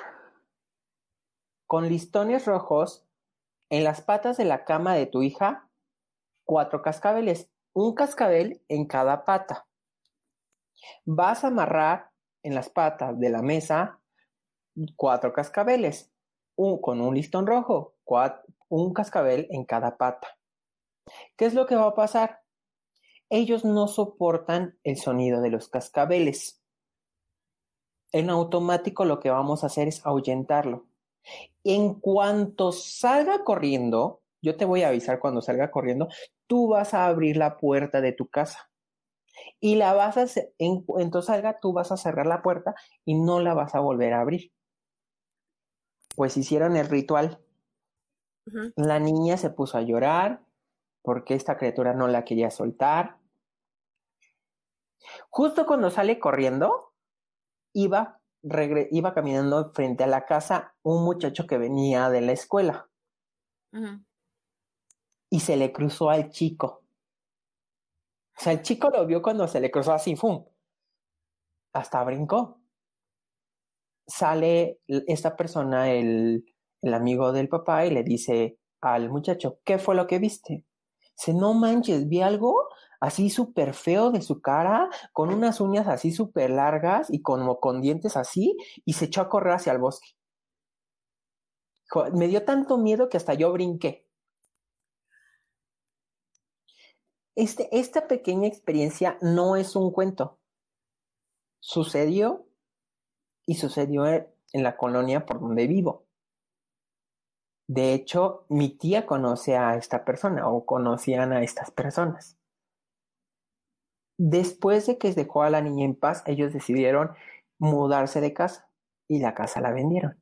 con listones rojos en las patas de la cama de tu hija cuatro cascabeles, un cascabel en cada pata. Vas a amarrar en las patas de la mesa cuatro cascabeles, con un listón rojo, un cascabel en cada pata. ¿Qué es lo que va a pasar? Ellos no soportan el sonido de los cascabeles. En automático lo que vamos a hacer es ahuyentarlo. En cuanto salga corriendo, yo te voy a avisar cuando salga corriendo, tú vas a abrir la puerta de tu casa. Y la vas a, en cuanto salga, tú vas a cerrar la puerta y no la vas a volver a abrir. Pues hicieron el ritual. Uh -huh. La niña se puso a llorar porque esta criatura no la quería soltar. Justo cuando sale corriendo, iba iba caminando frente a la casa un muchacho que venía de la escuela. Uh -huh. Y se le cruzó al chico. O sea, el chico lo vio cuando se le cruzó así, ¡fum! Hasta brincó. Sale esta persona, el, amigo del papá, y le dice al muchacho, ¿qué fue lo que viste? Dice, no manches, vi algo así súper feo de su cara, con unas uñas así súper largas y como con dientes así, y se echó a correr hacia el bosque. Me dio tanto miedo que hasta yo brinqué. Este, esta pequeña experiencia no es un cuento. Sucedió y sucedió en la colonia por donde vivo. De hecho, mi tía conoce a esta persona o conocían a estas personas. Después de que dejó a la niña en paz, ellos decidieron mudarse de casa y la casa la vendieron.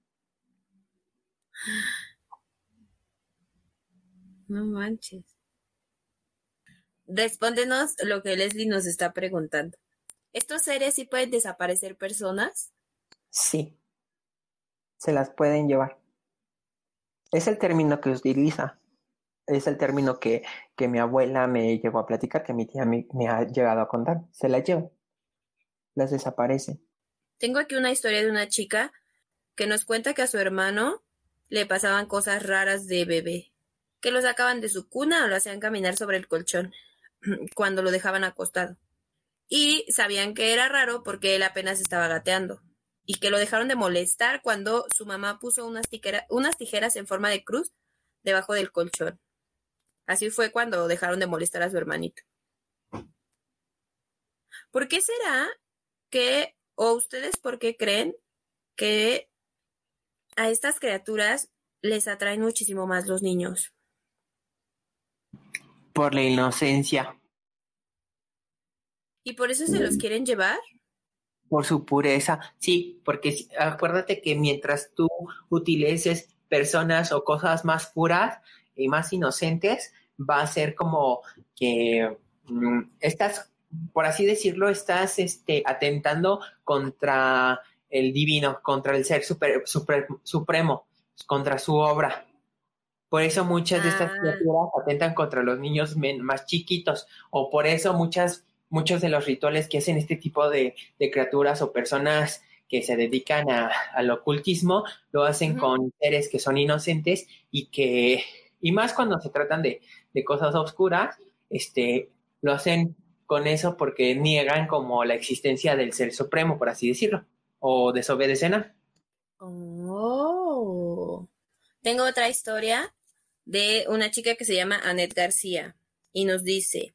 No manches. Respóndenos lo que Leslie nos está preguntando. ¿Estos seres sí pueden desaparecer personas? Sí. Se las pueden llevar. Es el término que utiliza. Es el término que, que mi abuela me llegó a platicar, que mi tía me, ha llegado a contar. Se las lleva. Las desaparecen. Tengo aquí una historia de una chica que nos cuenta que a su hermano le pasaban cosas raras de bebé, que lo sacaban de su cuna o lo hacían caminar sobre el colchón cuando lo dejaban acostado. Y sabían que era raro porque él apenas estaba gateando y que lo dejaron de molestar cuando su mamá puso unas, tijera, unas tijeras en forma de cruz debajo del colchón. Así fue cuando dejaron de molestar a su hermanito. ¿Por qué será que, o ustedes por qué creen que a estas criaturas les atraen muchísimo más los niños? Por la inocencia. ¿Y por eso se los quieren llevar? Por su pureza, sí, porque acuérdate que mientras tú utilices personas o cosas más puras y más inocentes, va a ser como que mmm, estás, por así decirlo, estás este, atentando contra el divino, contra el ser super, super, supremo, contra su obra. Por eso muchas de estas Ah. criaturas atentan contra los niños men- más chiquitos, o por eso muchas, muchos de los rituales que hacen este tipo de, de criaturas o personas que se dedican a- al ocultismo lo hacen con seres que son inocentes y que, y más cuando se tratan de, de cosas oscuras, este, lo hacen con eso porque niegan como la existencia del ser supremo, por así decirlo, o desobedecen a. Oh. Tengo otra historia de una chica que se llama Annette García y nos dice,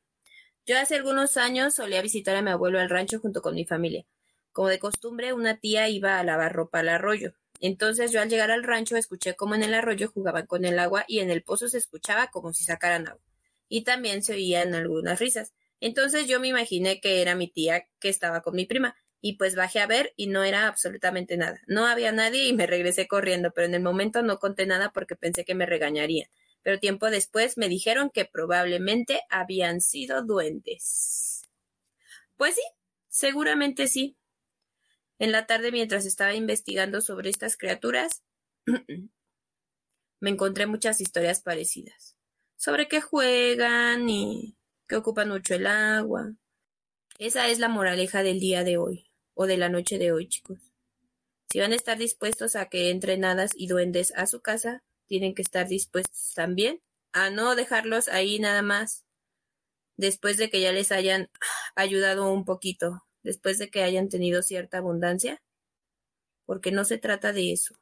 yo hace algunos años solía visitar a mi abuelo al rancho junto con mi familia. Como de costumbre, una tía iba a lavar ropa al arroyo. Entonces yo al llegar al rancho escuché cómo en el arroyo jugaban con el agua y en el pozo se escuchaba como si sacaran agua. Y también se oían algunas risas. Entonces yo me imaginé que era mi tía que estaba con mi prima, y pues bajé a ver y no era absolutamente nada. No había nadie y me regresé corriendo, pero en el momento no conté nada porque pensé que me regañarían. Pero tiempo después me dijeron que probablemente habían sido duendes. Pues sí, seguramente sí. En la tarde, mientras estaba investigando sobre estas criaturas, me encontré muchas historias parecidas. Sobre qué juegan y que ocupan mucho el agua. Esa es la moraleja del día de hoy o de la noche de hoy, chicos. Si van a estar dispuestos a que entren hadas y duendes a su casa, tienen que estar dispuestos también a no dejarlos ahí nada más después de que ya les hayan ayudado un poquito, después de que hayan tenido cierta abundancia, porque no se trata de eso.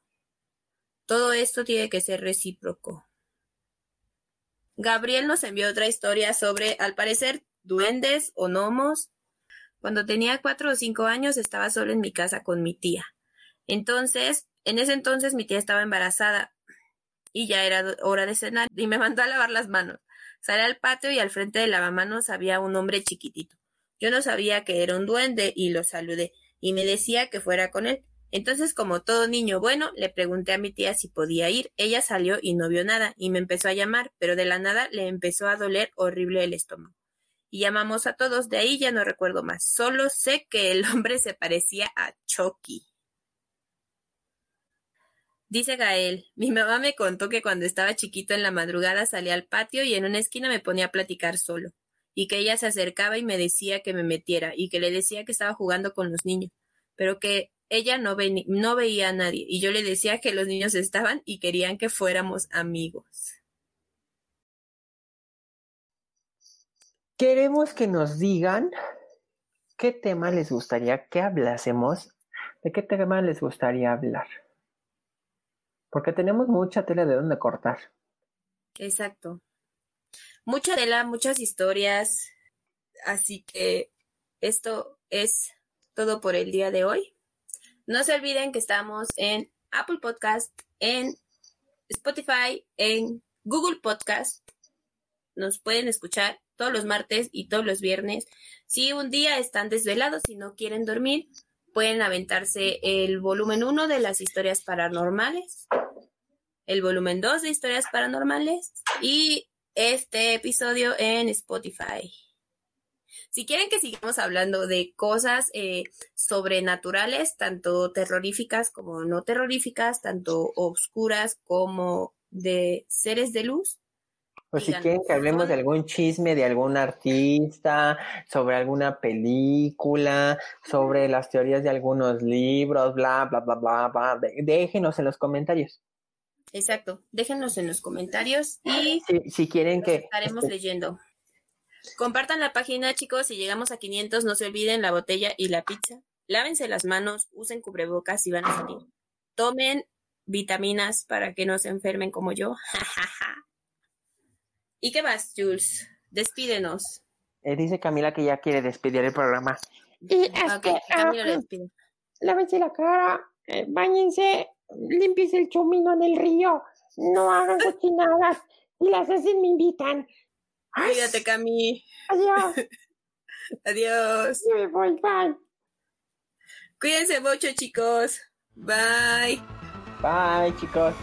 Todo esto tiene que ser recíproco. Gabriel nos envió otra historia sobre, al parecer, duendes o gnomos cuando tenía cuatro o cinco años estaba solo en mi casa con mi tía. Entonces, en ese entonces mi tía estaba embarazada y ya era hora de cenar y me mandó a lavar las manos. Salí al patio y al frente del lavamanos había un hombre chiquitito. Yo no sabía que era un duende y lo saludé y me decía que fuera con él. Entonces, como todo niño bueno, le pregunté a mi tía si podía ir. Ella salió y no vio nada y me empezó a llamar, pero de la nada le empezó a doler horrible el estómago y llamamos a todos. De ahí ya no recuerdo más. Solo sé que el hombre se parecía a Chucky. Dice Gael, mi mamá me contó que cuando estaba chiquito en la madrugada salía al patio y en una esquina me ponía a platicar solo, y que ella se acercaba y me decía que me metiera, y que le decía que estaba jugando con los niños, pero que ella no, no veía a nadie, y yo le decía que los niños estaban y querían que fuéramos amigos. Queremos que nos digan qué tema les gustaría que hablásemos, de qué tema les gustaría hablar. Porque tenemos mucha tela de dónde cortar. Exacto. Mucha tela, muchas historias. Así que esto es todo por el día de hoy. No se olviden que estamos en Apple Podcast, en Spotify, en Google Podcast. Nos pueden escuchar todos los martes y todos los viernes. Si un día están desvelados y no quieren dormir, pueden aventarse el volumen 1 de las historias paranormales, el volumen 2 de historias paranormales y este episodio en Spotify. Si quieren que sigamos hablando de cosas eh, sobrenaturales, tanto terroríficas como no terroríficas, tanto oscuras como de seres de luz, o si quieren que hablemos de algún chisme de algún artista, sobre alguna película, sobre las teorías de algunos libros, bla, bla, bla, bla, bla, déjenos en los comentarios. Exacto, déjenos en los comentarios y si, quieren que estaremos este leyendo. Compartan la página, chicos, si llegamos a 500, no se olviden la botella y la pizza. Lávense las manos, usen cubrebocas si van a salir. Tomen vitaminas para que no se enfermen como yo. ¿Y qué más, Jules? Despídenos. Eh, dice Camila que ya quiere despedir el programa. Y este, Camila ah, despide. Lávense la cara, eh, bañense, limpiese el chumino en el río, no hagan cochinadas y las hacen me invitan. Cuídate, Cami. Adiós. Adiós. me voy, bye. Cuídense mucho, chicos. Bye. Bye, chicos.